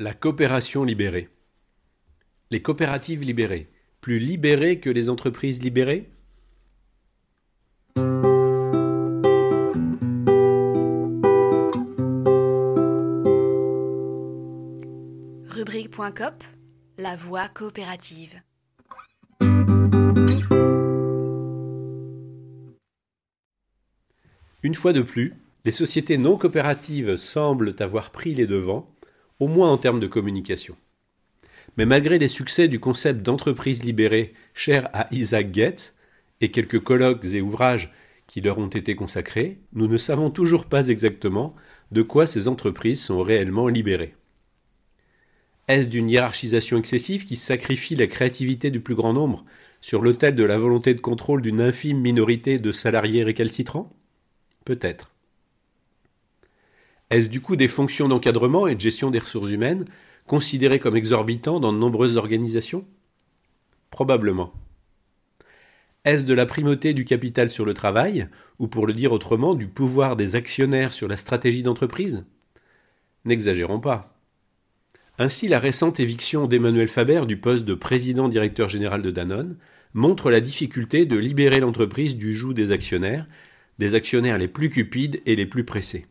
La coopération libérée. Les coopératives libérées, plus libérées que les entreprises libérées? Rubrique.cop, la voie coopérative. Une fois de plus, les sociétés non coopératives semblent avoir pris les devants, au moins en termes de communication. Mais malgré les succès du concept d'entreprise libérée cher à Isaac Getz et quelques colloques et ouvrages qui leur ont été consacrés, nous ne savons toujours pas exactement de quoi ces entreprises sont réellement libérées. Est-ce d'une hiérarchisation excessive qui sacrifie la créativité du plus grand nombre sur l'autel de la volonté de contrôle d'une infime minorité de salariés récalcitrants? Peut-être. Est-ce du coup des fonctions d'encadrement et de gestion des ressources humaines considérées comme exorbitantes dans de nombreuses organisations? Probablement. Est-ce de la primauté du capital sur le travail, ou pour le dire autrement, du pouvoir des actionnaires sur la stratégie d'entreprise? N'exagérons pas. Ainsi, la récente éviction d'Emmanuel Faber du poste de président directeur général de Danone montre la difficulté de libérer l'entreprise du joug des actionnaires des actionnaires les plus cupides et les plus pressés.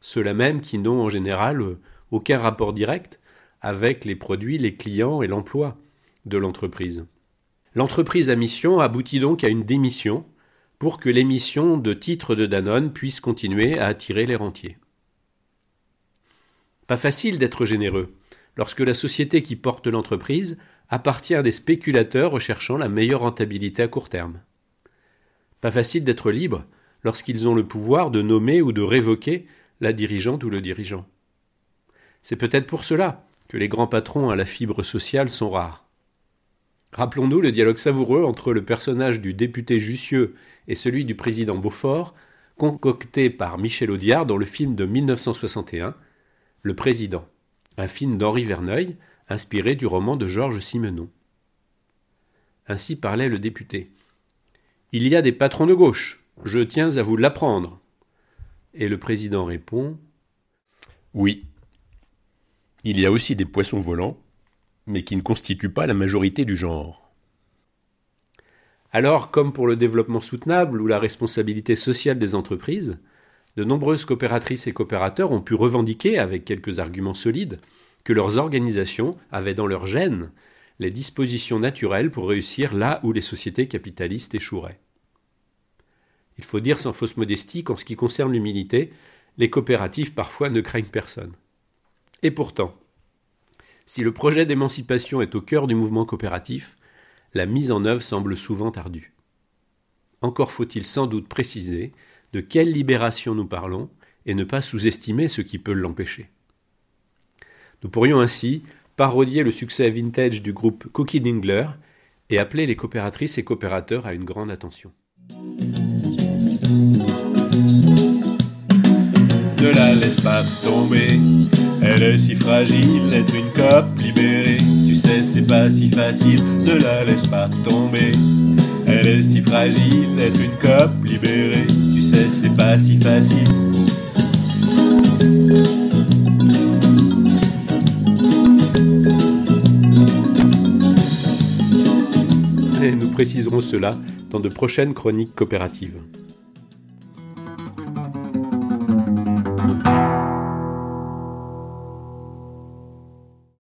Ceux-là même qui n'ont en général aucun rapport direct avec les produits, les clients et l'emploi de l'entreprise. L'entreprise à mission aboutit donc à une démission pour que l'émission de titres de Danone puisse continuer à attirer les rentiers. Pas facile d'être généreux lorsque la société qui porte l'entreprise appartient à des spéculateurs recherchant la meilleure rentabilité à court terme. Pas facile d'être libre lorsqu'ils ont le pouvoir de nommer ou de révoquer la dirigeante ou le dirigeant. C'est peut-être pour cela que les grands patrons à la fibre sociale sont rares. Rappelons-nous le dialogue savoureux entre le personnage du député Jussieu et celui du président Beaufort, concocté par Michel Audiard dans le film de 1961, Le Président, un film d'Henri Verneuil, inspiré du roman de Georges Simenon. Ainsi parlait le député. Il y a des patrons de gauche, je tiens à vous l'apprendre. Et le président répond Oui. Il y a aussi des poissons volants, mais qui ne constituent pas la majorité du genre. Alors, comme pour le développement soutenable ou la responsabilité sociale des entreprises, de nombreuses coopératrices et coopérateurs ont pu revendiquer, avec quelques arguments solides, que leurs organisations avaient dans leur gène les dispositions naturelles pour réussir là où les sociétés capitalistes échoueraient. Il faut dire sans fausse modestie qu'en ce qui concerne l'humilité, les coopératives parfois ne craignent personne. Et pourtant, si le projet d'émancipation est au cœur du mouvement coopératif, la mise en œuvre semble souvent ardue. Encore faut-il sans doute préciser de quelle libération nous parlons et ne pas sous-estimer ce qui peut l'empêcher. Nous pourrions ainsi parodier le succès vintage du groupe Cookie Dingler et appeler les coopératrices et coopérateurs à une grande attention. Ne la laisse pas tomber, elle est si fragile, être une cope libérée. Tu sais, c'est pas si facile, ne la laisse pas tomber. Elle est si fragile, être une cope libérée. Tu sais, c'est pas si facile. Et nous préciserons cela dans de prochaines chroniques coopératives.